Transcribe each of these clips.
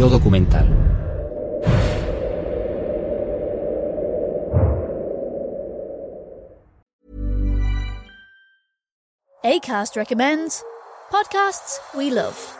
Yo documental. ACAST recommends podcasts we love.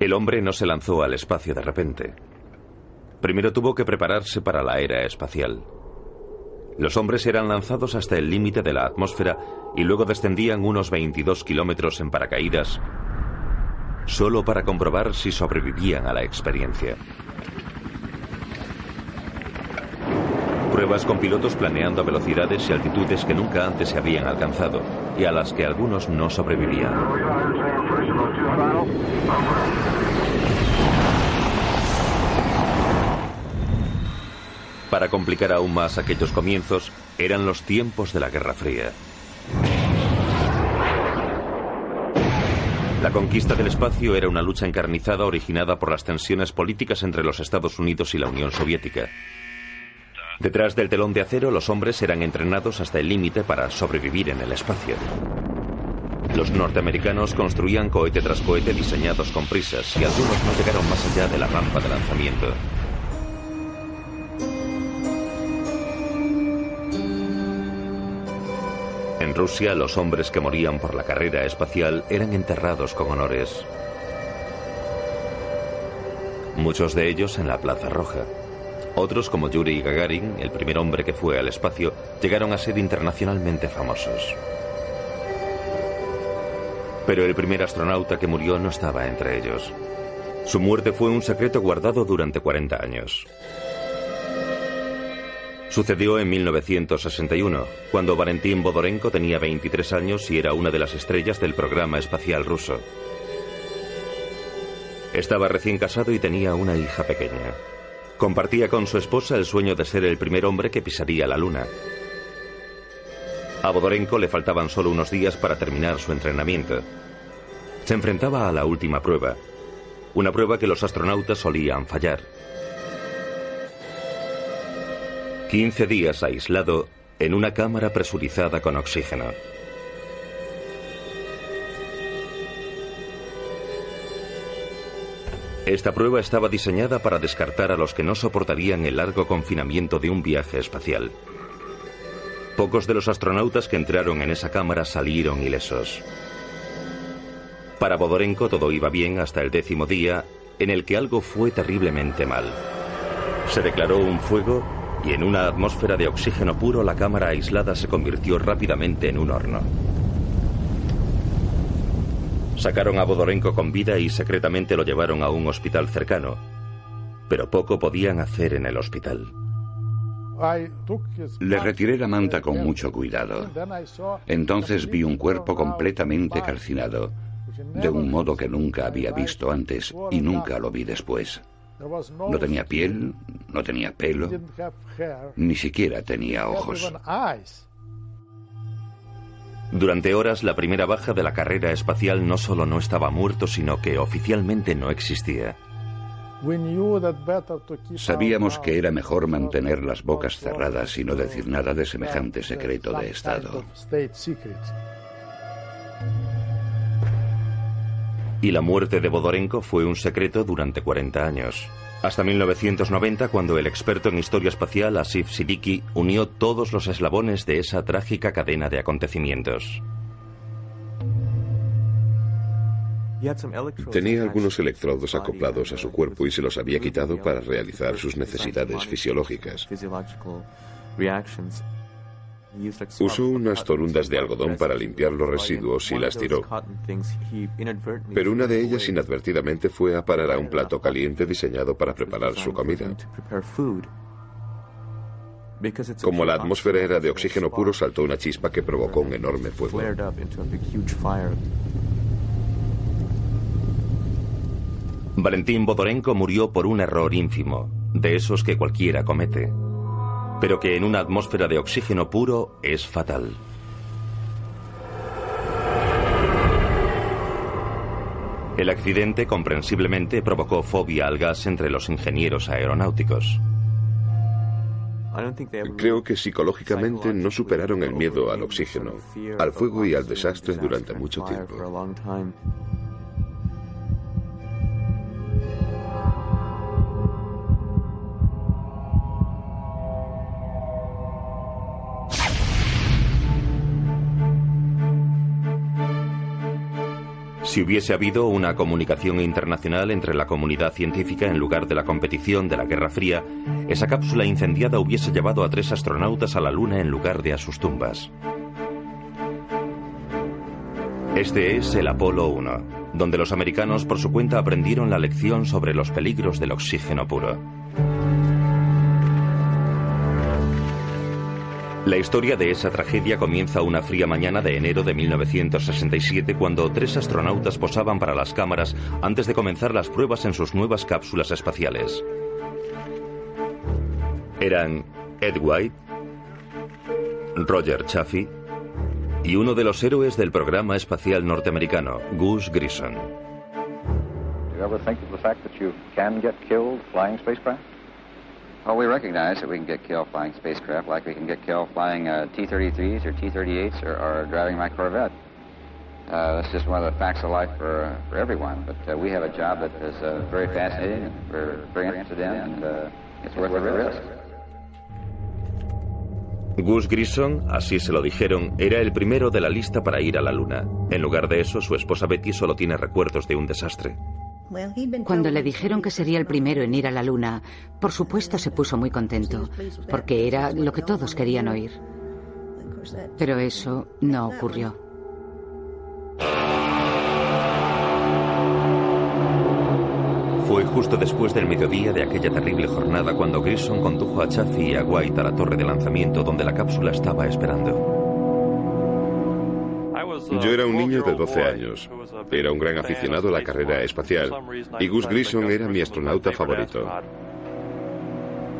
El hombre no se lanzó al espacio de repente. Primero tuvo que prepararse para la era espacial. Los hombres eran lanzados hasta el límite de la atmósfera y luego descendían unos 22 kilómetros en paracaídas, solo para comprobar si sobrevivían a la experiencia. Pruebas con pilotos planeando velocidades y altitudes que nunca antes se habían alcanzado y a las que algunos no sobrevivían. Para complicar aún más aquellos comienzos, eran los tiempos de la Guerra Fría. La conquista del espacio era una lucha encarnizada originada por las tensiones políticas entre los Estados Unidos y la Unión Soviética. Detrás del telón de acero, los hombres eran entrenados hasta el límite para sobrevivir en el espacio. Los norteamericanos construían cohete tras cohete diseñados con prisas y algunos no llegaron más allá de la rampa de lanzamiento. En Rusia, los hombres que morían por la carrera espacial eran enterrados con honores. Muchos de ellos en la Plaza Roja. Otros, como Yuri Gagarin, el primer hombre que fue al espacio, llegaron a ser internacionalmente famosos. Pero el primer astronauta que murió no estaba entre ellos. Su muerte fue un secreto guardado durante 40 años. Sucedió en 1961, cuando Valentín Bodorenko tenía 23 años y era una de las estrellas del programa espacial ruso. Estaba recién casado y tenía una hija pequeña. Compartía con su esposa el sueño de ser el primer hombre que pisaría la Luna. A Bodorenko le faltaban solo unos días para terminar su entrenamiento. Se enfrentaba a la última prueba, una prueba que los astronautas solían fallar. 15 días aislado en una cámara presurizada con oxígeno. Esta prueba estaba diseñada para descartar a los que no soportarían el largo confinamiento de un viaje espacial. Pocos de los astronautas que entraron en esa cámara salieron ilesos. Para Bodorenko todo iba bien hasta el décimo día, en el que algo fue terriblemente mal. Se declaró un fuego y en una atmósfera de oxígeno puro la cámara aislada se convirtió rápidamente en un horno. Sacaron a Bodorenko con vida y secretamente lo llevaron a un hospital cercano, pero poco podían hacer en el hospital. Le retiré la manta con mucho cuidado. Entonces vi un cuerpo completamente calcinado, de un modo que nunca había visto antes y nunca lo vi después. No tenía piel, no tenía pelo, ni siquiera tenía ojos. Durante horas, la primera baja de la carrera espacial no solo no estaba muerto, sino que oficialmente no existía. Sabíamos que era mejor mantener las bocas cerradas y no decir nada de semejante secreto de Estado. Y la muerte de Bodorenko fue un secreto durante 40 años. Hasta 1990, cuando el experto en historia espacial Asif Siddiqui unió todos los eslabones de esa trágica cadena de acontecimientos. Tenía algunos electrodos acoplados a su cuerpo y se los había quitado para realizar sus necesidades fisiológicas. Usó unas torundas de algodón para limpiar los residuos y las tiró. Pero una de ellas inadvertidamente fue a parar a un plato caliente diseñado para preparar su comida. Como la atmósfera era de oxígeno puro, saltó una chispa que provocó un enorme fuego. Valentín Bodorenko murió por un error ínfimo, de esos que cualquiera comete pero que en una atmósfera de oxígeno puro es fatal. El accidente comprensiblemente provocó fobia al gas entre los ingenieros aeronáuticos. Creo que psicológicamente no superaron el miedo al oxígeno, al fuego y al desastre durante mucho tiempo. Si hubiese habido una comunicación internacional entre la comunidad científica en lugar de la competición de la Guerra Fría, esa cápsula incendiada hubiese llevado a tres astronautas a la Luna en lugar de a sus tumbas. Este es el Apolo 1, donde los americanos por su cuenta aprendieron la lección sobre los peligros del oxígeno puro. La historia de esa tragedia comienza una fría mañana de enero de 1967 cuando tres astronautas posaban para las cámaras antes de comenzar las pruebas en sus nuevas cápsulas espaciales. Eran Ed White, Roger Chaffee y uno de los héroes del programa espacial norteamericano, Gus Grissom. Well, we recognize that we can get killed flying spacecraft like we can get killed flying uh, T-33s or T-38s or, or, driving my Corvette. Uh, that's just one of the facts of life for, uh, for everyone. But uh, we have a job that is uh, very fascinating and we're very interested in, and uh, it's worth the risk. Gus Grissom, así se lo dijeron, era el primero de la lista para ir a la Luna. En lugar de eso, su esposa Betty solo tiene recuerdos de un desastre. Cuando le dijeron que sería el primero en ir a la Luna, por supuesto se puso muy contento, porque era lo que todos querían oír. Pero eso no ocurrió. Fue justo después del mediodía de aquella terrible jornada cuando Grissom condujo a Chaffee y a White a la torre de lanzamiento donde la cápsula estaba esperando. Yo era un niño de 12 años. Era un gran aficionado a la carrera espacial y Gus Grissom era mi astronauta favorito.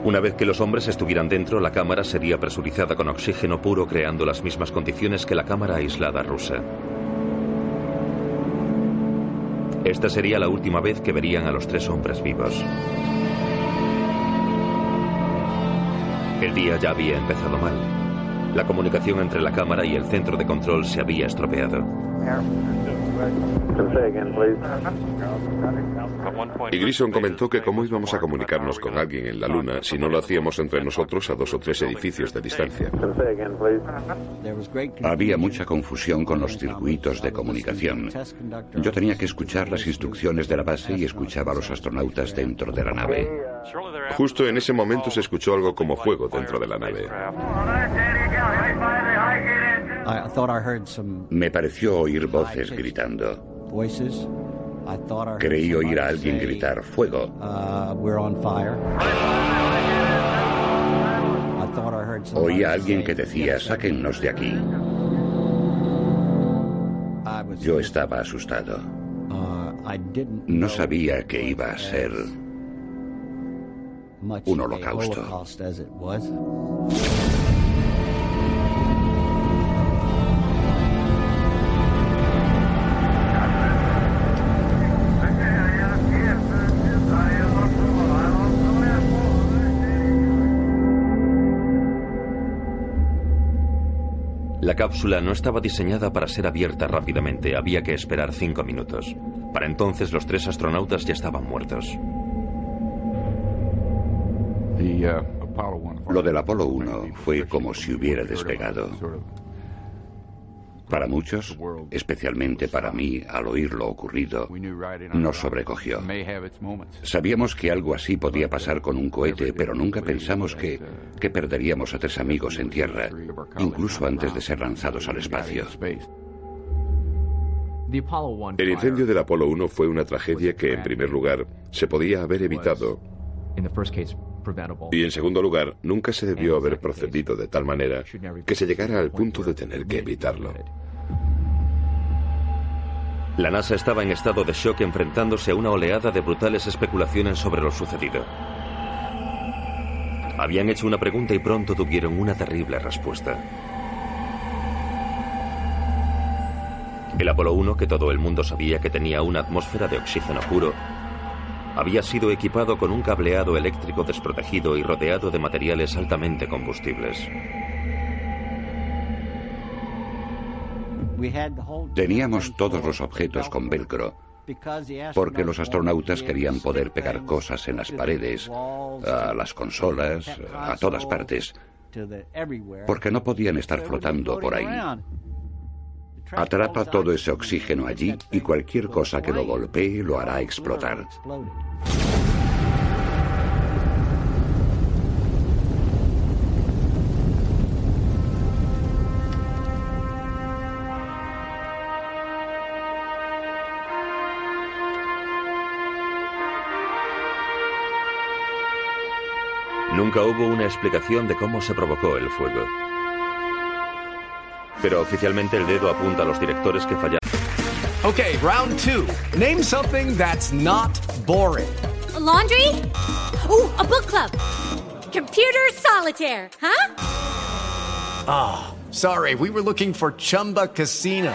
Una vez que los hombres estuvieran dentro, la cámara sería presurizada con oxígeno puro, creando las mismas condiciones que la cámara aislada rusa. Esta sería la última vez que verían a los tres hombres vivos. El día ya había empezado mal. La comunicación entre la cámara y el centro de control se había estropeado. Y Grison comentó que cómo íbamos a comunicarnos con alguien en la Luna si no lo hacíamos entre nosotros a dos o tres edificios de distancia. Había mucha confusión con los circuitos de comunicación. Yo tenía que escuchar las instrucciones de la base y escuchaba a los astronautas dentro de la nave. Justo en ese momento se escuchó algo como fuego dentro de la nave. Me pareció oír voces gritando. Creí oír a alguien gritar fuego. Oí a alguien que decía, sáquennos de aquí. Yo estaba asustado. No sabía que iba a ser un holocausto. Cápsula no estaba diseñada para ser abierta rápidamente, había que esperar cinco minutos. Para entonces los tres astronautas ya estaban muertos. Lo del Apolo 1 fue como si hubiera despegado. Para muchos, especialmente para mí, al oír lo ocurrido, nos sobrecogió. Sabíamos que algo así podía pasar con un cohete, pero nunca pensamos que, que perderíamos a tres amigos en tierra, incluso antes de ser lanzados al espacio. El incendio del Apolo 1 fue una tragedia que, en primer lugar, se podía haber evitado. Y en segundo lugar, nunca se debió haber procedido de tal manera que se llegara al punto de tener que evitarlo. La NASA estaba en estado de shock enfrentándose a una oleada de brutales especulaciones sobre lo sucedido. Habían hecho una pregunta y pronto tuvieron una terrible respuesta. El Apolo 1, que todo el mundo sabía que tenía una atmósfera de oxígeno puro, había sido equipado con un cableado eléctrico desprotegido y rodeado de materiales altamente combustibles. Teníamos todos los objetos con velcro, porque los astronautas querían poder pegar cosas en las paredes, a las consolas, a todas partes, porque no podían estar flotando por ahí. Atrapa todo ese oxígeno allí y cualquier cosa que lo golpee lo hará explotar. Nunca hubo una explicación de cómo se provocó el fuego. Pero oficialmente el dedo apunta a los directores que fallaron. Okay, round two. Name something that's not boring. A laundry? Ooh, a book club. Computer solitaire, huh? Ah, oh, sorry, we were looking for Chumba Casino.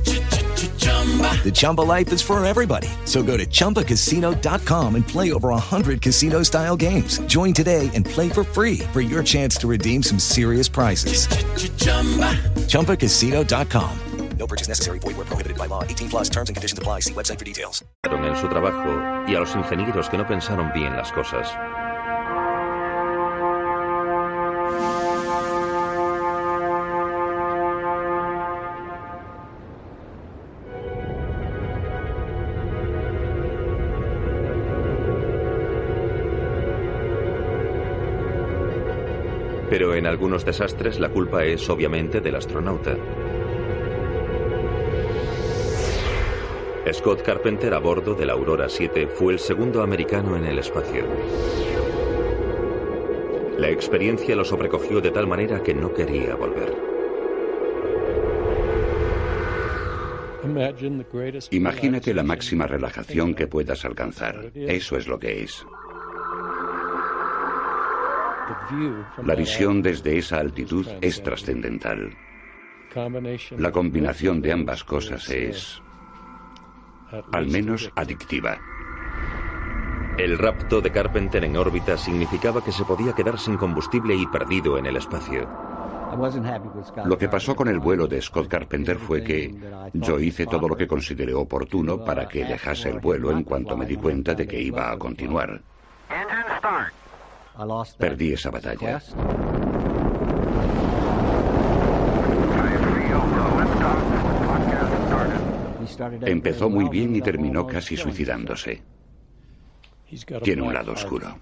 The Chumba life is for everybody. So go to ChumbaCasino.com and play over 100 casino style games. Join today and play for free for your chance to redeem some serious prizes. ChumbaCasino.com. No purchase necessary. Void where prohibited by law. 18 plus terms and conditions apply. See website for details. En su trabajo y a los ingenieros que no pensaron bien las cosas. Pero en algunos desastres la culpa es obviamente del astronauta. Scott Carpenter a bordo de la Aurora 7 fue el segundo americano en el espacio. La experiencia lo sobrecogió de tal manera que no quería volver. Imagínate la máxima relajación que puedas alcanzar. Eso es lo que es. La visión desde esa altitud es trascendental. La combinación de ambas cosas es, al menos, adictiva. El rapto de Carpenter en órbita significaba que se podía quedar sin combustible y perdido en el espacio. Lo que pasó con el vuelo de Scott Carpenter fue que yo hice todo lo que consideré oportuno para que dejase el vuelo en cuanto me di cuenta de que iba a continuar. Perdí esa batalla. Empezó muy bien y terminó casi suicidándose. Tiene un lado oscuro.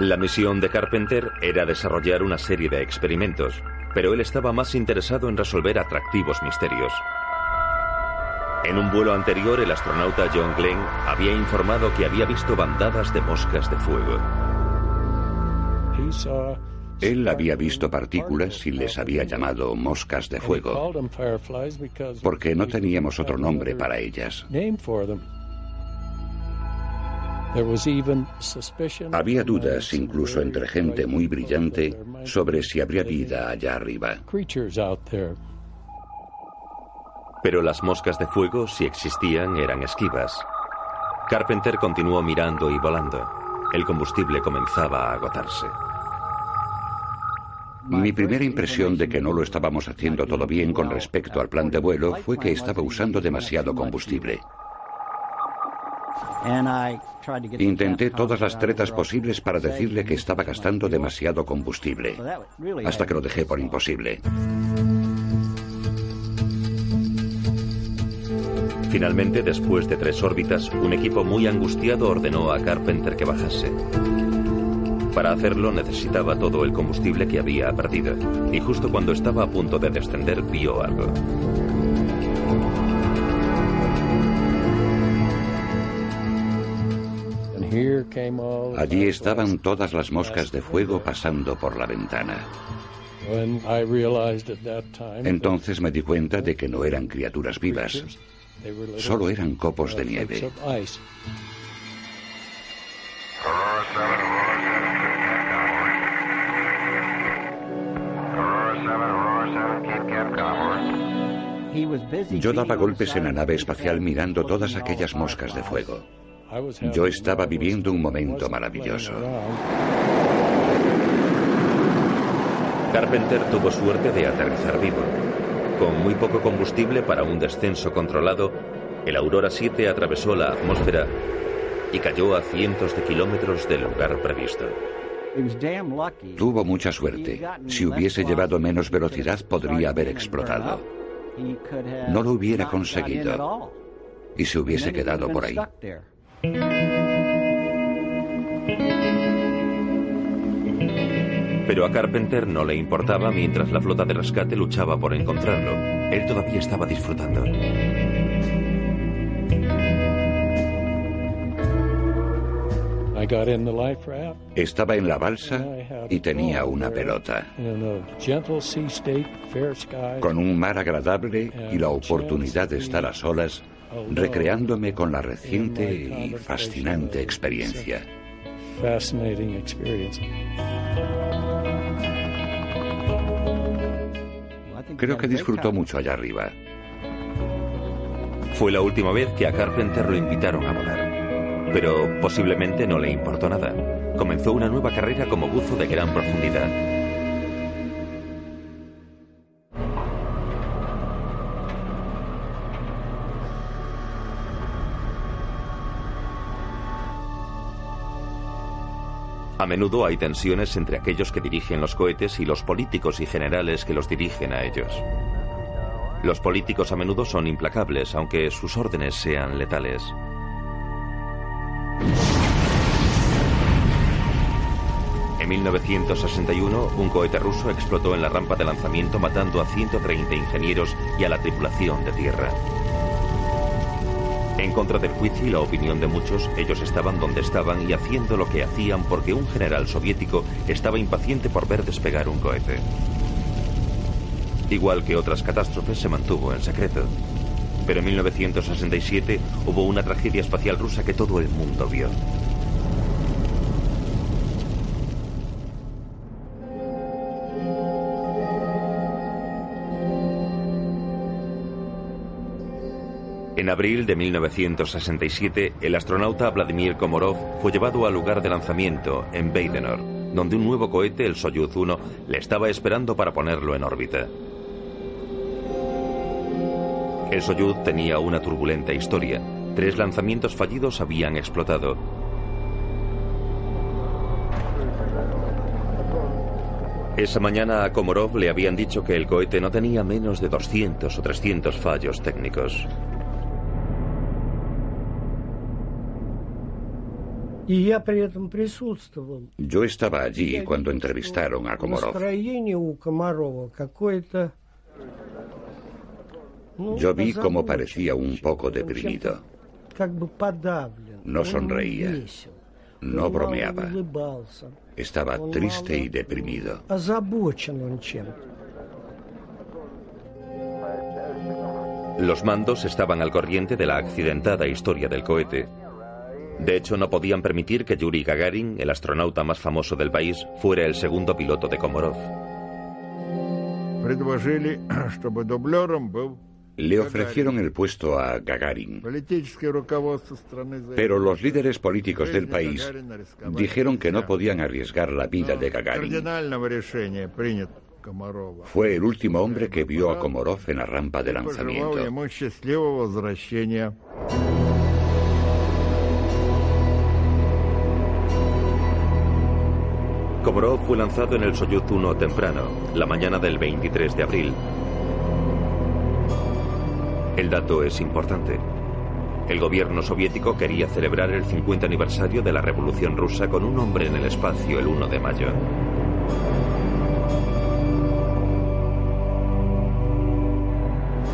La misión de Carpenter era desarrollar una serie de experimentos, pero él estaba más interesado en resolver atractivos misterios. En un vuelo anterior, el astronauta John Glenn había informado que había visto bandadas de moscas de fuego. Él había visto partículas y les había llamado moscas de fuego, porque no teníamos otro nombre para ellas. Había dudas, incluso entre gente muy brillante, sobre si habría vida allá arriba. Pero las moscas de fuego, si existían, eran esquivas. Carpenter continuó mirando y volando. El combustible comenzaba a agotarse. Mi primera impresión de que no lo estábamos haciendo todo bien con respecto al plan de vuelo fue que estaba usando demasiado combustible. Intenté todas las tretas posibles para decirle que estaba gastando demasiado combustible, hasta que lo dejé por imposible. Finalmente, después de tres órbitas, un equipo muy angustiado ordenó a Carpenter que bajase. Para hacerlo necesitaba todo el combustible que había perdido, y justo cuando estaba a punto de descender vio algo. Allí estaban todas las moscas de fuego pasando por la ventana. Entonces me di cuenta de que no eran criaturas vivas, solo eran copos de nieve. Yo daba golpes en la nave espacial mirando todas aquellas moscas de fuego. Yo estaba viviendo un momento maravilloso. Carpenter tuvo suerte de aterrizar vivo. Con muy poco combustible para un descenso controlado, el Aurora 7 atravesó la atmósfera y cayó a cientos de kilómetros del lugar previsto. Tuvo mucha suerte. Si hubiese llevado menos velocidad podría haber explotado. No lo hubiera conseguido. Y se hubiese quedado por ahí. Pero a Carpenter no le importaba mientras la flota de rescate luchaba por encontrarlo. Él todavía estaba disfrutando. Estaba en la balsa y tenía una pelota. Con un mar agradable y la oportunidad de estar a solas, recreándome con la reciente y fascinante experiencia. Creo que disfrutó mucho allá arriba. Fue la última vez que a Carpenter lo invitaron a volar. Pero posiblemente no le importó nada. Comenzó una nueva carrera como buzo de gran profundidad. Menudo hay tensiones entre aquellos que dirigen los cohetes y los políticos y generales que los dirigen a ellos. Los políticos a menudo son implacables, aunque sus órdenes sean letales. En 1961, un cohete ruso explotó en la rampa de lanzamiento matando a 130 ingenieros y a la tripulación de tierra. En contra del juicio y la opinión de muchos, ellos estaban donde estaban y haciendo lo que hacían porque un general soviético estaba impaciente por ver despegar un cohete. Igual que otras catástrofes, se mantuvo en secreto. Pero en 1967 hubo una tragedia espacial rusa que todo el mundo vio. En abril de 1967, el astronauta Vladimir Komorov fue llevado al lugar de lanzamiento, en Baikonur, donde un nuevo cohete, el Soyuz 1, le estaba esperando para ponerlo en órbita. El Soyuz tenía una turbulenta historia. Tres lanzamientos fallidos habían explotado. Esa mañana a Komorov le habían dicho que el cohete no tenía menos de 200 o 300 fallos técnicos. Yo estaba allí cuando entrevistaron a Komorov. Yo vi cómo parecía un poco deprimido. No sonreía. No bromeaba. Estaba triste y deprimido. Los mandos estaban al corriente de la accidentada historia del cohete. De hecho, no podían permitir que Yuri Gagarin, el astronauta más famoso del país, fuera el segundo piloto de Komorov. Le ofrecieron el puesto a Gagarin. Pero los líderes políticos del país dijeron que no podían arriesgar la vida de Gagarin. Fue el último hombre que vio a Komorov en la rampa de lanzamiento. Komorov fue lanzado en el Soyuz 1 temprano, la mañana del 23 de abril. El dato es importante. El gobierno soviético quería celebrar el 50 aniversario de la Revolución Rusa con un hombre en el espacio el 1 de mayo.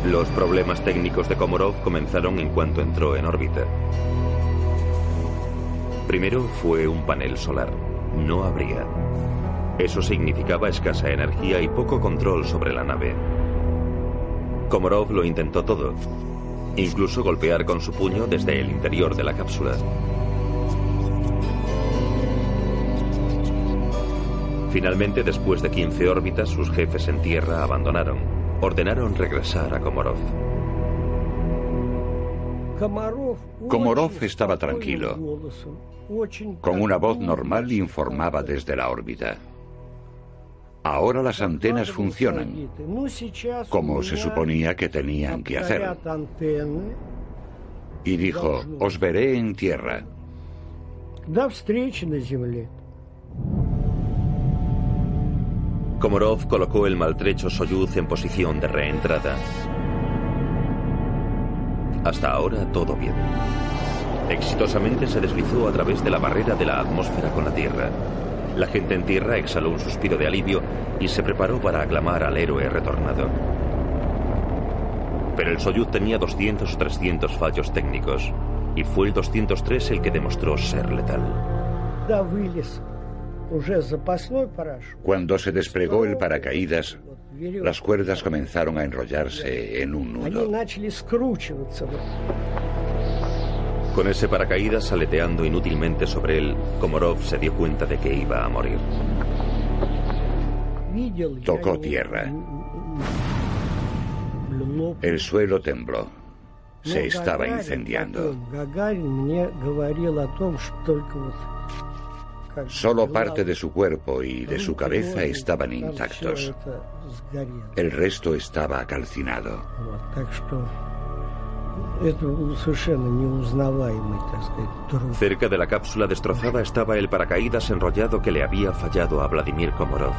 Los problemas técnicos de Komorov comenzaron en cuanto entró en órbita. Primero fue un panel solar. No habría. Eso significaba escasa energía y poco control sobre la nave. Komorov lo intentó todo, incluso golpear con su puño desde el interior de la cápsula. Finalmente, después de 15 órbitas, sus jefes en tierra abandonaron. Ordenaron regresar a Komorov. Komorov estaba tranquilo. Con una voz normal informaba desde la órbita. Ahora las antenas funcionan, como se suponía que tenían que hacer. Y dijo, os veré en tierra. Komorov colocó el maltrecho Soyuz en posición de reentrada. Hasta ahora todo bien. Exitosamente se deslizó a través de la barrera de la atmósfera con la Tierra. La gente en tierra exhaló un suspiro de alivio y se preparó para aclamar al héroe retornado. Pero el Soyuz tenía 200 o 300 fallos técnicos y fue el 203 el que demostró ser letal. Cuando se desplegó el paracaídas, las cuerdas comenzaron a enrollarse en un nudo. Con ese paracaídas aleteando inútilmente sobre él, Komorov se dio cuenta de que iba a morir. Tocó tierra. El suelo tembló. Se estaba incendiando. Solo parte de su cuerpo y de su cabeza estaban intactos. El resto estaba calcinado. Cerca de la cápsula destrozada estaba el paracaídas enrollado que le había fallado a Vladimir Komorov.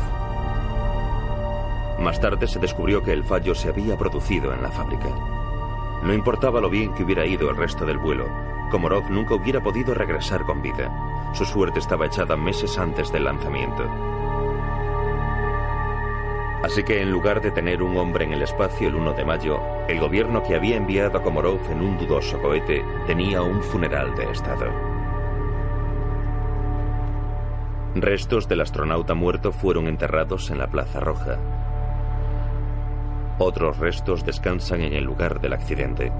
Más tarde se descubrió que el fallo se había producido en la fábrica. No importaba lo bien que hubiera ido el resto del vuelo, Komorov nunca hubiera podido regresar con vida. Su suerte estaba echada meses antes del lanzamiento. Así que en lugar de tener un hombre en el espacio el 1 de mayo, el gobierno que había enviado a Komorov en un dudoso cohete tenía un funeral de Estado. Restos del astronauta muerto fueron enterrados en la Plaza Roja. Otros restos descansan en el lugar del accidente.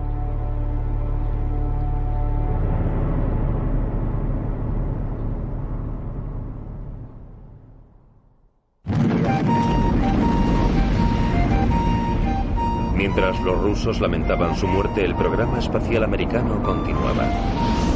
Mientras los rusos lamentaban su muerte, el programa espacial americano continuaba.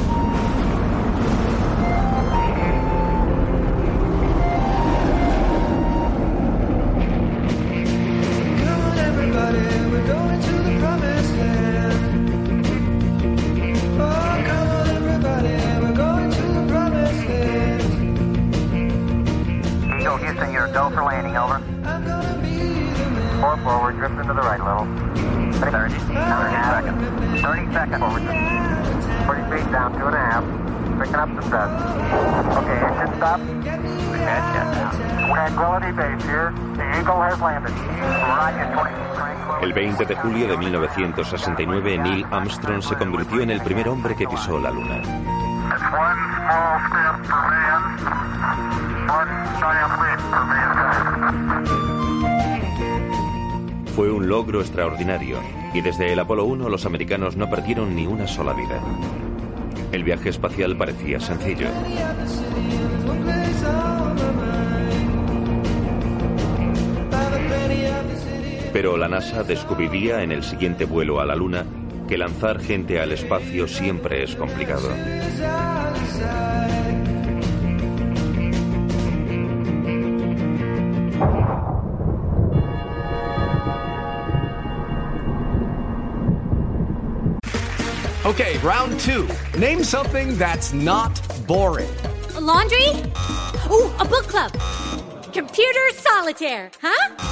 Julio de 1969, Neil Armstrong se convirtió en el primer hombre que pisó la Luna. Fue un logro extraordinario y desde el Apolo 1 los americanos no perdieron ni una sola vida. El viaje espacial parecía sencillo. Pero la NASA descubriría en el siguiente vuelo a la Luna que lanzar gente al espacio siempre es complicado. Okay, round two. Name something that's not boring. A laundry? Ooh, a book club. Computer solitaire, huh?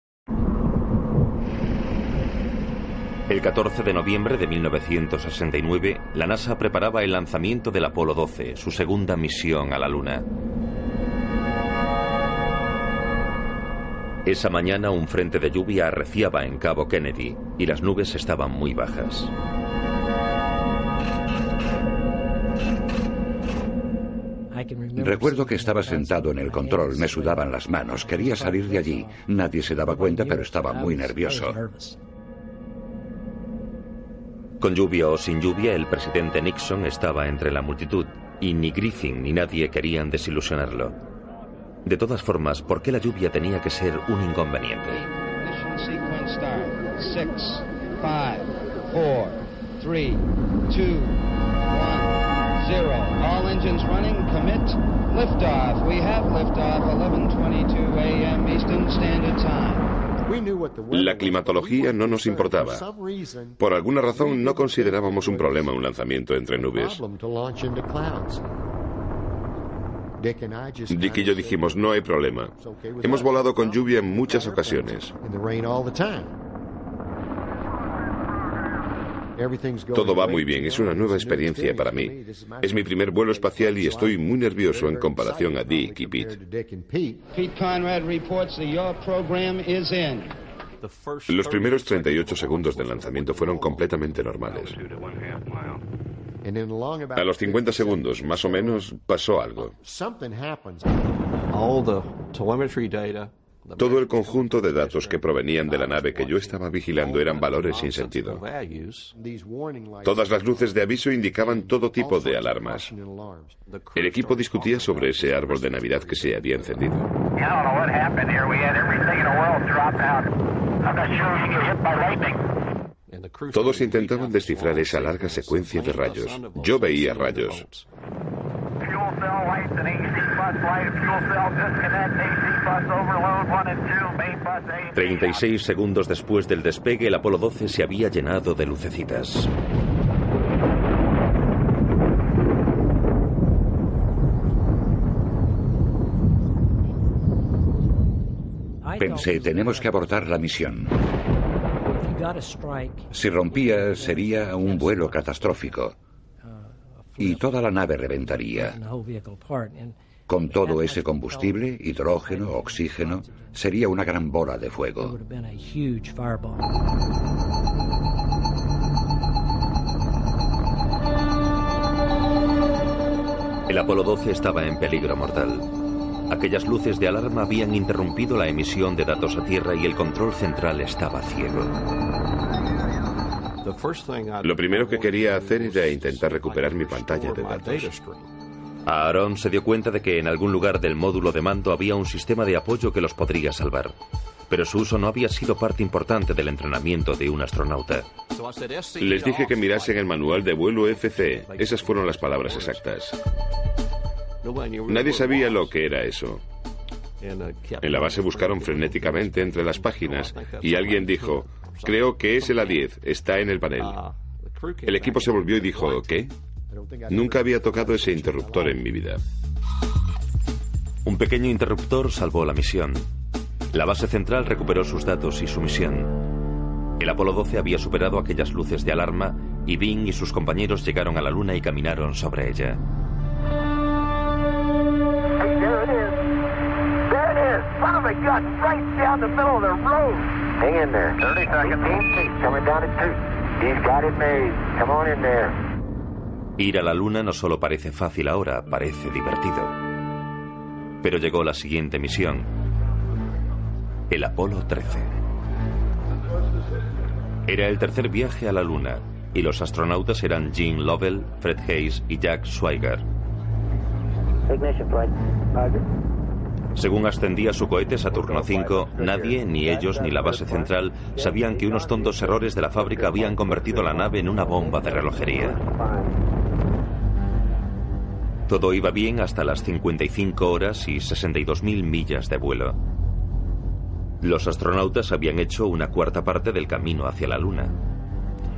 El 14 de noviembre de 1969, la NASA preparaba el lanzamiento del Apolo 12, su segunda misión a la Luna. Esa mañana un frente de lluvia arreciaba en Cabo Kennedy y las nubes estaban muy bajas. Recuerdo que estaba sentado en el control, me sudaban las manos, quería salir de allí. Nadie se daba cuenta, pero estaba muy nervioso. Con lluvia o sin lluvia, el presidente Nixon estaba entre la multitud y ni Griffin ni nadie querían desilusionarlo. De todas formas, ¿por qué la lluvia tenía que ser un inconveniente? Engines running. Commit. Liftoff. We have liftoff. 11:22 a.m. Eastern Standard Time. La climatología no nos importaba. Por alguna razón no considerábamos un problema un lanzamiento entre nubes. Dick y yo dijimos, no hay problema. Hemos volado con lluvia en muchas ocasiones. Todo va muy bien, es una nueva experiencia para mí. Es mi primer vuelo espacial y estoy muy nervioso en comparación a Dick y Pete. Pete Conrad reports that your program is in. Los primeros 38 segundos del lanzamiento fueron completamente normales. A los 50 segundos, más o menos, pasó algo. Todo el conjunto de datos que provenían de la nave que yo estaba vigilando eran valores sin sentido. Todas las luces de aviso indicaban todo tipo de alarmas. El equipo discutía sobre ese árbol de Navidad que se había encendido. Todos intentaban descifrar esa larga secuencia de rayos. Yo veía rayos. 36 segundos después del despegue, el Apolo 12 se había llenado de lucecitas. Pensé, tenemos que abortar la misión. Si rompía, sería un vuelo catastrófico. Y toda la nave reventaría. Con todo ese combustible, hidrógeno, oxígeno, sería una gran bola de fuego. El Apolo 12 estaba en peligro mortal. Aquellas luces de alarma habían interrumpido la emisión de datos a Tierra y el control central estaba ciego. Lo primero que quería hacer era intentar recuperar mi pantalla de datos. Aaron se dio cuenta de que en algún lugar del módulo de mando había un sistema de apoyo que los podría salvar. Pero su uso no había sido parte importante del entrenamiento de un astronauta. Les dije que mirasen el manual de vuelo FC. Esas fueron las palabras exactas. Nadie sabía lo que era eso. En la base buscaron frenéticamente entre las páginas y alguien dijo, creo que es el A10, está en el panel. El equipo se volvió y dijo, ¿qué? Nunca había tocado ese interruptor en mi vida. Un pequeño interruptor salvó la misión. La base central recuperó sus datos y su misión. El Apolo 12 había superado aquellas luces de alarma y Bing y sus compañeros llegaron a la Luna y caminaron sobre ella. Hang in there. 30 seconds. Coming down at two. He's got it made. Come on in there. Ir a la Luna no solo parece fácil ahora, parece divertido. Pero llegó la siguiente misión. El Apolo 13. Era el tercer viaje a la Luna y los astronautas eran Gene Lovell, Fred Hayes y Jack Swigert. Según ascendía su cohete Saturno V, nadie, ni ellos ni la base central, sabían que unos tontos errores de la fábrica habían convertido la nave en una bomba de relojería. Todo iba bien hasta las 55 horas y 62.000 millas de vuelo. Los astronautas habían hecho una cuarta parte del camino hacia la Luna.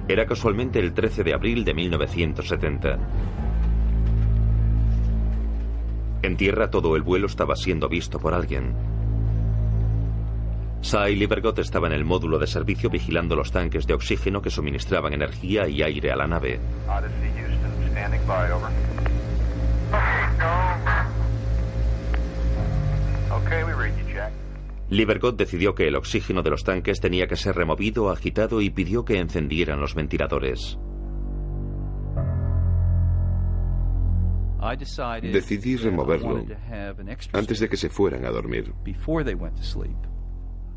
Era casualmente el 13 de abril de 1970. En tierra todo el vuelo estaba siendo visto por alguien. Cy Livergott estaba en el módulo de servicio vigilando los tanques de oxígeno que suministraban energía y aire a la nave. Livergott decidió que el oxígeno de los tanques tenía que ser removido, agitado y pidió que encendieran los ventiladores. Decidí removerlo antes de que se fueran a dormir.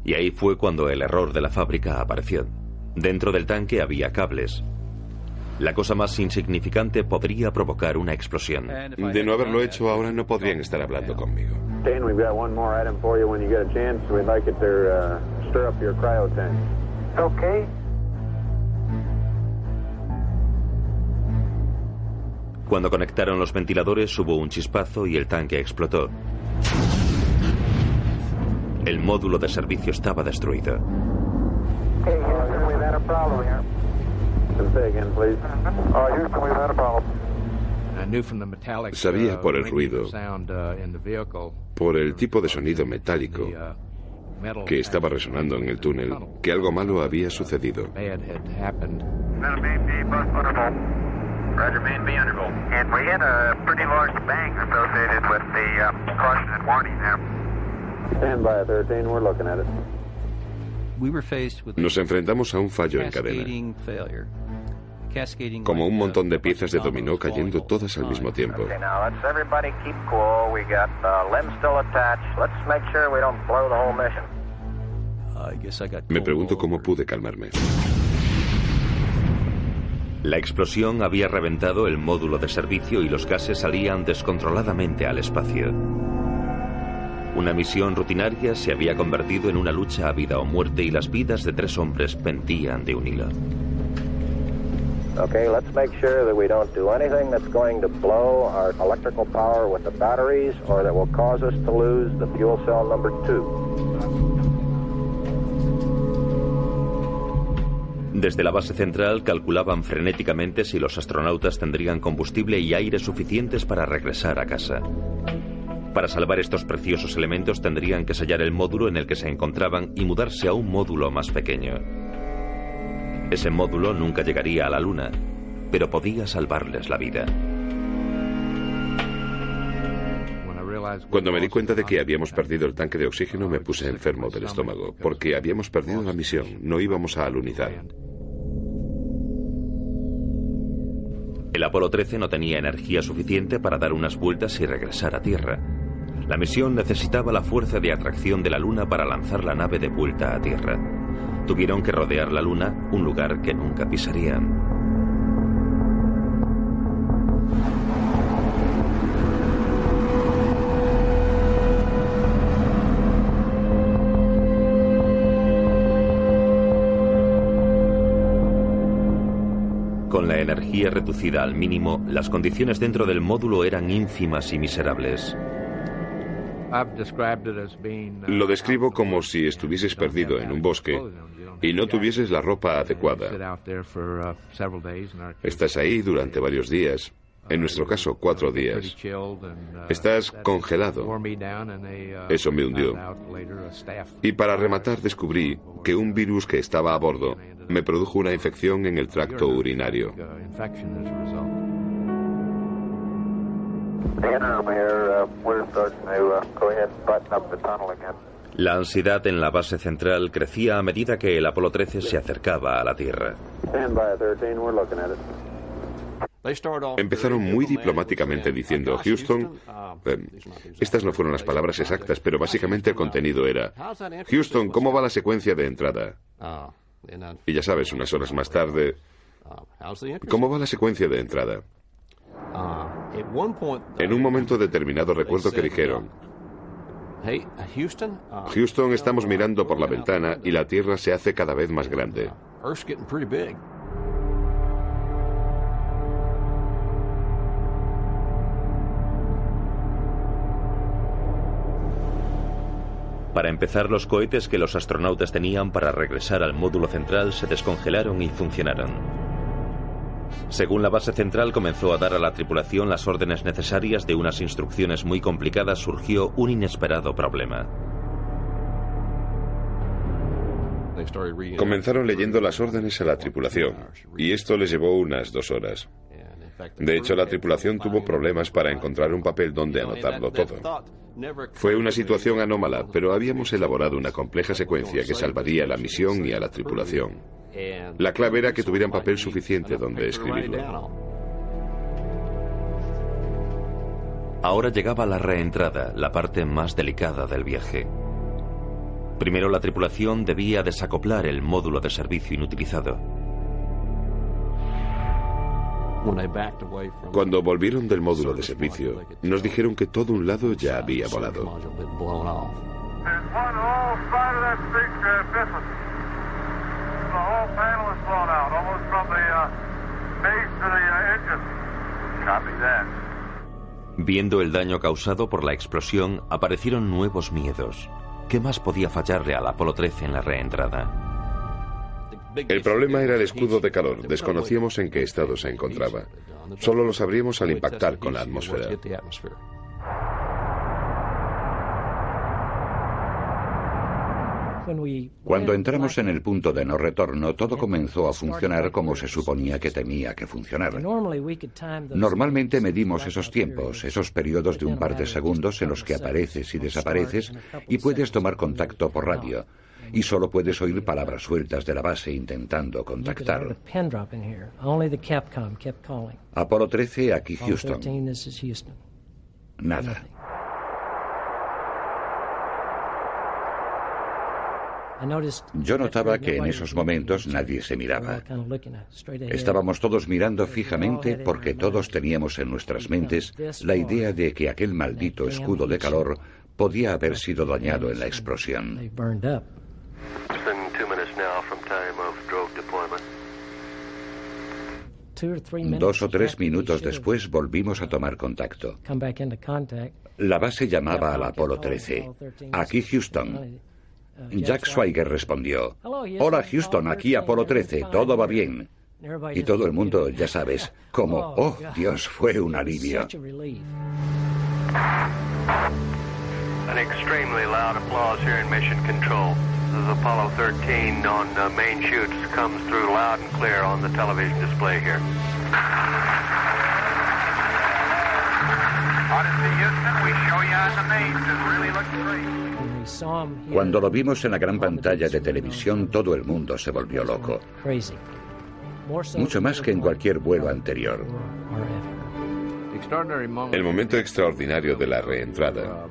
Y ahí fue cuando el error de la fábrica apareció. Dentro del tanque había cables. La cosa más insignificante podría provocar una explosión. De no haberlo hecho ahora no podrían estar hablando conmigo. Dan, Cuando conectaron los ventiladores hubo un chispazo y el tanque explotó. El módulo de servicio estaba destruido. Sabía por el ruido, por el tipo de sonido metálico que estaba resonando en el túnel, que algo malo había sucedido. Roger, main B undervolt. And we had a pretty large bang associated with the uh, caution and warning there. Stand by 13, we're looking at it. Nos enfrentamos a un fallo en cadena. como un montón de piezas de dominó cayendo todas al mismo tiempo. Okay, now let's everybody keep cool. We got uh, limbs still attached. Let's make sure we don't blow the whole mission. Me pregunto cómo pude calmarme. La explosión había reventado el módulo de servicio y los gases salían descontroladamente al espacio. Una misión rutinaria se había convertido en una lucha a vida o muerte y las vidas de tres hombres pendían de un hilo. Okay, let's make sure that we don't do anything that's going to blow our electrical power with the batteries or that will cause us to lose the fuel cell number two. Desde la base central calculaban frenéticamente si los astronautas tendrían combustible y aire suficientes para regresar a casa. Para salvar estos preciosos elementos tendrían que sellar el módulo en el que se encontraban y mudarse a un módulo más pequeño. Ese módulo nunca llegaría a la Luna, pero podía salvarles la vida. Cuando me di cuenta de que habíamos perdido el tanque de oxígeno, me puse enfermo del estómago, porque habíamos perdido la misión, no íbamos a alunizar. El Apolo 13 no tenía energía suficiente para dar unas vueltas y regresar a Tierra. La misión necesitaba la fuerza de atracción de la Luna para lanzar la nave de vuelta a Tierra. Tuvieron que rodear la Luna, un lugar que nunca pisarían. Energía reducida al mínimo, las condiciones dentro del módulo eran ínfimas y miserables. Lo describo como si estuvieses perdido en un bosque y no tuvieses la ropa adecuada. Estás ahí durante varios días, en nuestro caso cuatro días. Estás congelado. Eso me hundió. Y para rematar descubrí que un virus que estaba a bordo me produjo una infección en el tracto urinario. La ansiedad en la base central crecía a medida que el Apolo 13 se acercaba a la Tierra. Empezaron muy diplomáticamente diciendo, Houston, eh, estas no fueron las palabras exactas, pero básicamente el contenido era, Houston, ¿cómo va la secuencia de entrada? Y ya sabes, unas horas más tarde, ¿cómo va la secuencia de entrada? En un momento determinado recuerdo que dijeron, Houston, estamos mirando por la ventana y la Tierra se hace cada vez más grande. Para empezar, los cohetes que los astronautas tenían para regresar al módulo central se descongelaron y funcionaron. Según la base central comenzó a dar a la tripulación las órdenes necesarias de unas instrucciones muy complicadas, surgió un inesperado problema. Comenzaron leyendo las órdenes a la tripulación, y esto les llevó unas dos horas. De hecho, la tripulación tuvo problemas para encontrar un papel donde anotarlo todo. Fue una situación anómala, pero habíamos elaborado una compleja secuencia que salvaría la misión y a la tripulación. La clave era que tuvieran papel suficiente donde escribirlo. Ahora llegaba la reentrada, la parte más delicada del viaje. Primero la tripulación debía desacoplar el módulo de servicio inutilizado. Cuando volvieron del módulo de servicio, nos dijeron que todo un lado ya había volado. Viendo el daño causado por la explosión, aparecieron nuevos miedos. ¿Qué más podía fallarle al Apolo 13 en la reentrada? El problema era el escudo de calor. Desconocíamos en qué estado se encontraba. Solo lo sabríamos al impactar con la atmósfera. Cuando entramos en el punto de no retorno, todo comenzó a funcionar como se suponía que tenía que funcionar. Normalmente medimos esos tiempos, esos periodos de un par de segundos en los que apareces y desapareces y puedes tomar contacto por radio. Y solo puedes oír palabras sueltas de la base intentando contactar. Apolo 13, aquí Houston. Nada. Yo notaba que en esos momentos nadie se miraba. Estábamos todos mirando fijamente porque todos teníamos en nuestras mentes la idea de que aquel maldito escudo de calor podía haber sido dañado en la explosión. Dos o tres minutos después volvimos a tomar contacto. La base llamaba al Apolo 13. Aquí Houston. Jack Schweiger respondió, Hola Houston, aquí Apolo 13, todo va bien. Y todo el mundo, ya sabes, como, oh Dios, fue un alivio. An extremely loud applause here in Mission Control. Is Apollo 13 on uh, main chutes comes through loud and clear on the television display here. Odyssey Houston, we show you on the main. It really looks great. Cuando lo vimos en la gran pantalla de televisión, todo el mundo se volvió loco. Mucho más que en cualquier vuelo anterior. El momento extraordinario de la reentrada,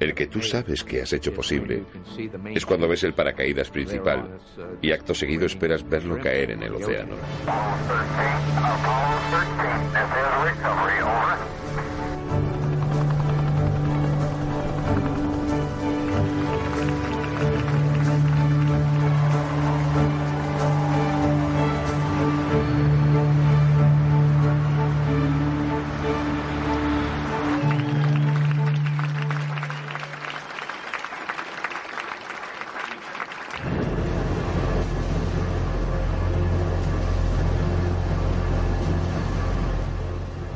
el que tú sabes que has hecho posible, es cuando ves el paracaídas principal y acto seguido esperas verlo caer en el océano.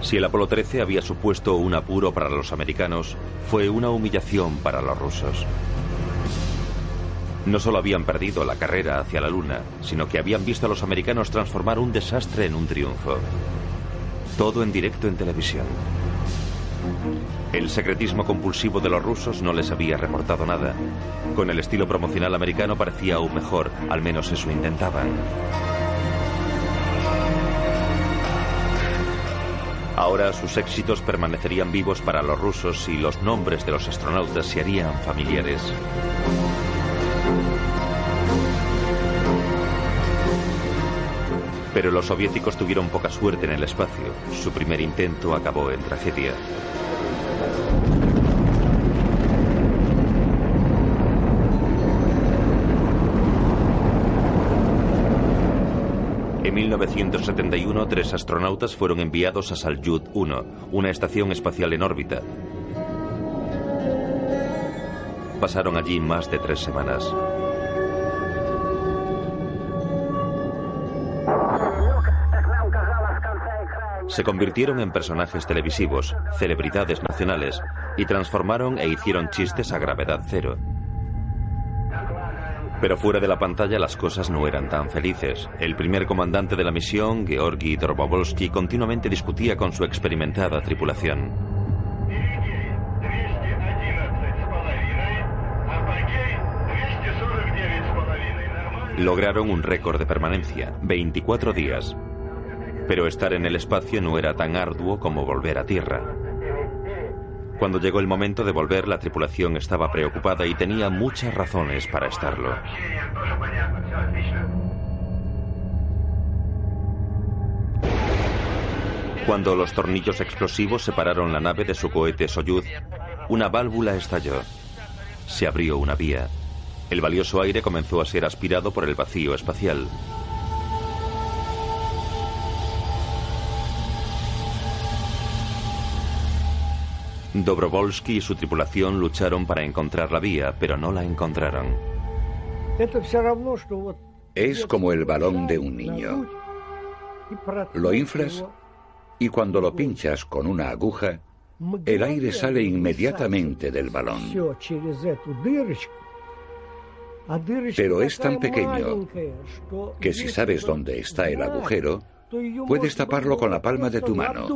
Si el Apolo 13 había supuesto un apuro para los americanos, fue una humillación para los rusos. No solo habían perdido la carrera hacia la Luna, sino que habían visto a los americanos transformar un desastre en un triunfo. Todo en directo en televisión. El secretismo compulsivo de los rusos no les había reportado nada. Con el estilo promocional americano parecía aún mejor, al menos eso intentaban. Ahora sus éxitos permanecerían vivos para los rusos y los nombres de los astronautas se harían familiares. Pero los soviéticos tuvieron poca suerte en el espacio. Su primer intento acabó en tragedia. En 1971, tres astronautas fueron enviados a Salyut 1, una estación espacial en órbita. Pasaron allí más de tres semanas. Se convirtieron en personajes televisivos, celebridades nacionales, y transformaron e hicieron chistes a gravedad cero. Pero fuera de la pantalla las cosas no eran tan felices. El primer comandante de la misión, Georgi Dorbovolsky, continuamente discutía con su experimentada tripulación. Lograron un récord de permanencia, 24 días. Pero estar en el espacio no era tan arduo como volver a Tierra. Cuando llegó el momento de volver, la tripulación estaba preocupada y tenía muchas razones para estarlo. Cuando los tornillos explosivos separaron la nave de su cohete Soyuz, una válvula estalló. Se abrió una vía. El valioso aire comenzó a ser aspirado por el vacío espacial. Dobrovolsky y su tripulación lucharon para encontrar la vía, pero no la encontraron. Es como el balón de un niño. Lo inflas y cuando lo pinchas con una aguja, el aire sale inmediatamente del balón. Pero es tan pequeño que si sabes dónde está el agujero, puedes taparlo con la palma de tu mano.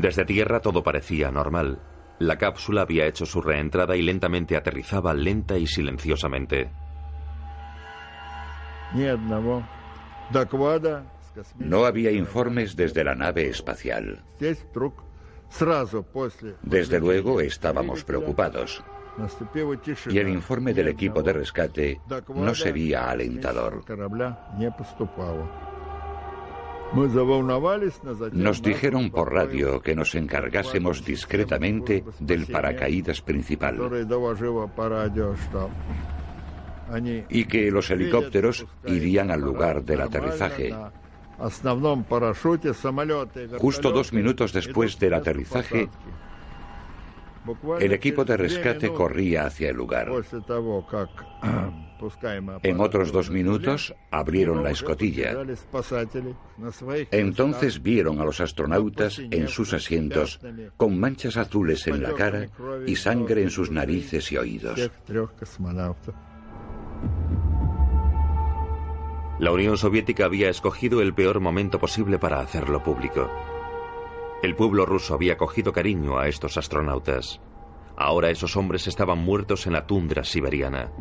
Desde tierra todo parecía normal. La cápsula había hecho su reentrada y lentamente aterrizaba lenta y silenciosamente. No había informes desde la nave espacial. Desde luego estábamos preocupados. Y el informe del equipo de rescate no sería alentador. Nos dijeron por radio que nos encargásemos discretamente del paracaídas principal. Y que los helicópteros irían al lugar del aterrizaje. Justo dos minutos después del aterrizaje, el equipo de rescate corría hacia el lugar. En otros dos minutos abrieron la escotilla. Entonces vieron a los astronautas en sus asientos con manchas azules en la cara y sangre en sus narices y oídos. La Unión Soviética había escogido el peor momento posible para hacerlo público. El pueblo ruso había cogido cariño a estos astronautas. Ahora esos hombres estaban muertos en la tundra siberiana.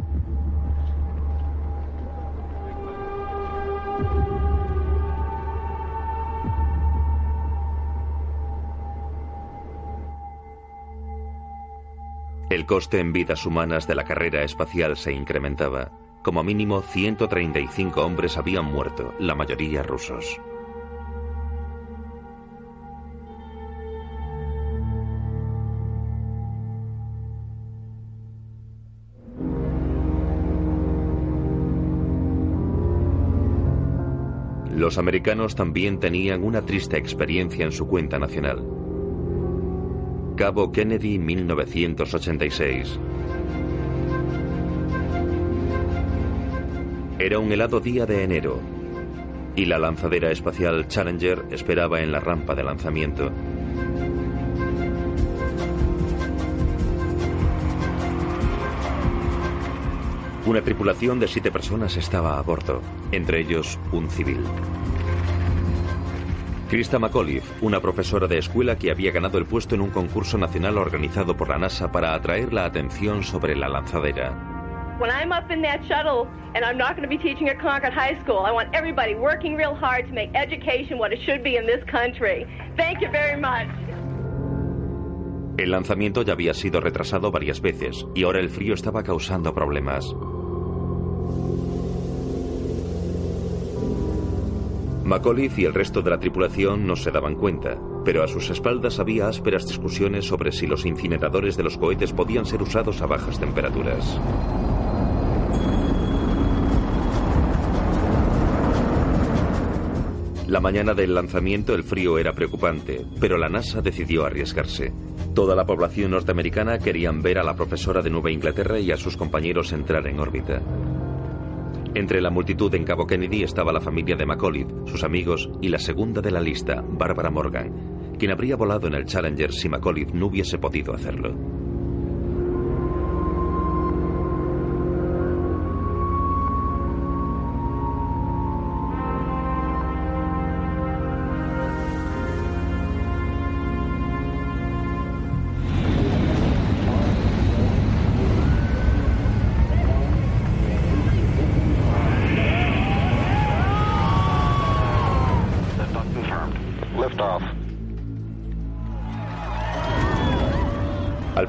El coste en vidas humanas de la carrera espacial se incrementaba. Como mínimo 135 hombres habían muerto, la mayoría rusos. Los americanos también tenían una triste experiencia en su cuenta nacional. Cabo Kennedy 1986. Era un helado día de enero y la lanzadera espacial Challenger esperaba en la rampa de lanzamiento. Una tripulación de siete personas estaba a bordo, entre ellos un civil. Krista McAuliffe, una profesora de escuela que había ganado el puesto en un concurso nacional organizado por la NASA para atraer la atención sobre la lanzadera. when I'm up in that shuttle and I'm not going to be teaching at Concord High School, I want everybody working real hard to make education what it should be in this country. Thank you very much. El lanzamiento ya había sido retrasado varias veces y ahora el frío estaba causando problemas. McAuliffe y el resto de la tripulación no se daban cuenta, pero a sus espaldas había ásperas discusiones sobre si los incineradores de los cohetes podían ser usados a bajas temperaturas. La mañana del lanzamiento el frío era preocupante, pero la NASA decidió arriesgarse. Toda la población norteamericana querían ver a la profesora de Nueva Inglaterra y a sus compañeros entrar en órbita. Entre la multitud en Cabo Kennedy estaba la familia de Macaulay, sus amigos y la segunda de la lista, Barbara Morgan, quien habría volado en el Challenger si Macaulay no hubiese podido hacerlo.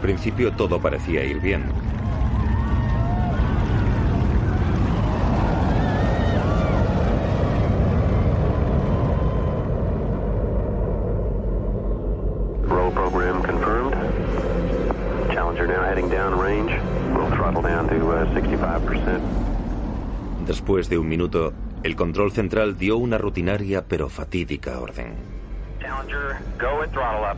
Principio todo parecía ir bien. Roll program confirmed. Challenger now heading down range. We'll throttle down to 65%. Después de un minuto, el control central dio una rutinaria pero fatídica orden. Challenger, go and throttle up.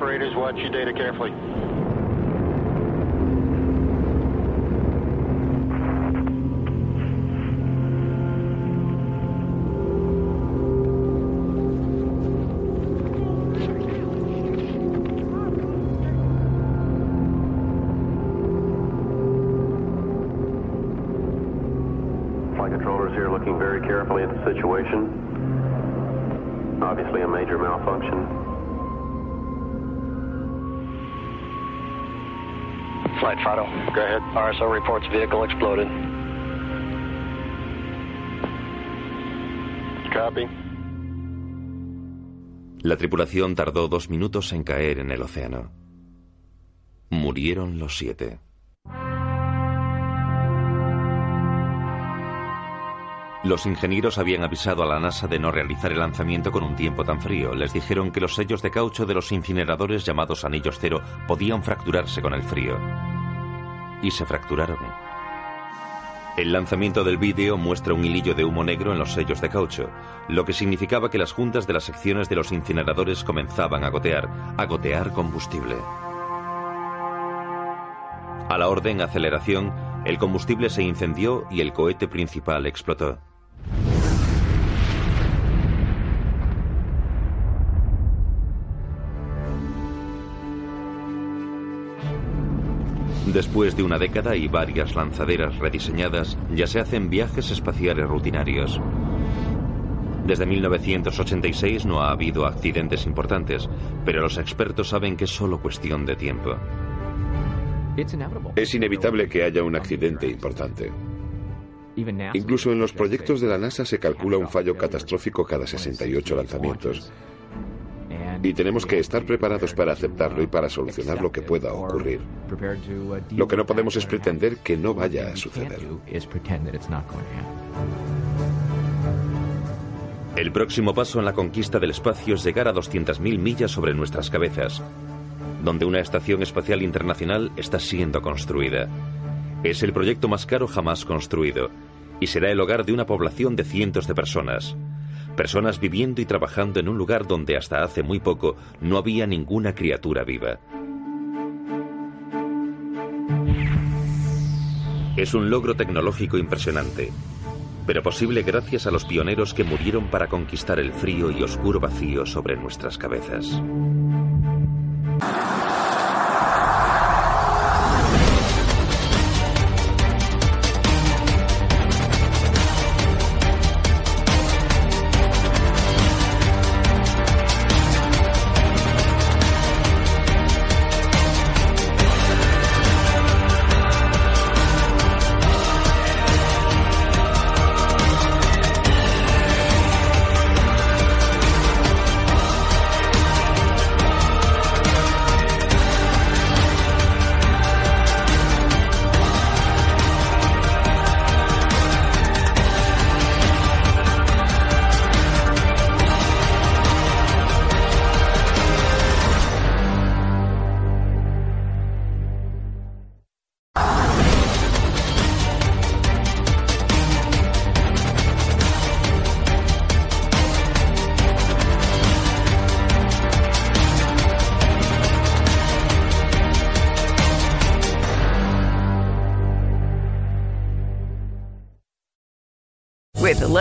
Operators, watch your data carefully. Flight controllers here looking very carefully at the situation. Obviously a major malfunction Flight Fido. Go ahead. RSO reports vehicle exploded. Copy. La tripulación tardó dos minutos en caer en el océano. Murieron los siete. Los ingenieros habían avisado a la NASA de no realizar el lanzamiento con un tiempo tan frío. Les dijeron que los sellos de caucho de los incineradores llamados anillos cero podían fracturarse con el frío. Y se fracturaron. El lanzamiento del vídeo muestra un hilillo de humo negro en los sellos de caucho, lo que significaba que las juntas de las secciones de los incineradores comenzaban a gotear, a gotear combustible. A la orden aceleración, el combustible se incendió y el cohete principal explotó. Después de una década y varias lanzaderas rediseñadas, ya se hacen viajes espaciales rutinarios. Desde 1986 no ha habido accidentes importantes, pero los expertos saben que es solo cuestión de tiempo. Es inevitable que haya un accidente importante. Incluso en los proyectos de la NASA se calcula un fallo catastrófico cada 68 lanzamientos. Y tenemos que estar preparados para aceptarlo y para solucionar lo que pueda ocurrir. Lo que no podemos es pretender que no vaya a suceder. El próximo paso en la conquista del espacio es llegar a 200.000 millas sobre nuestras cabezas, donde una estación espacial internacional está siendo construida. Es el proyecto más caro jamás construido y será el hogar de una población de cientos de personas. Personas viviendo y trabajando en un lugar donde hasta hace muy poco no había ninguna criatura viva. Es un logro tecnológico impresionante, pero posible gracias a los pioneros que murieron para conquistar el frío y oscuro vacío sobre nuestras cabezas.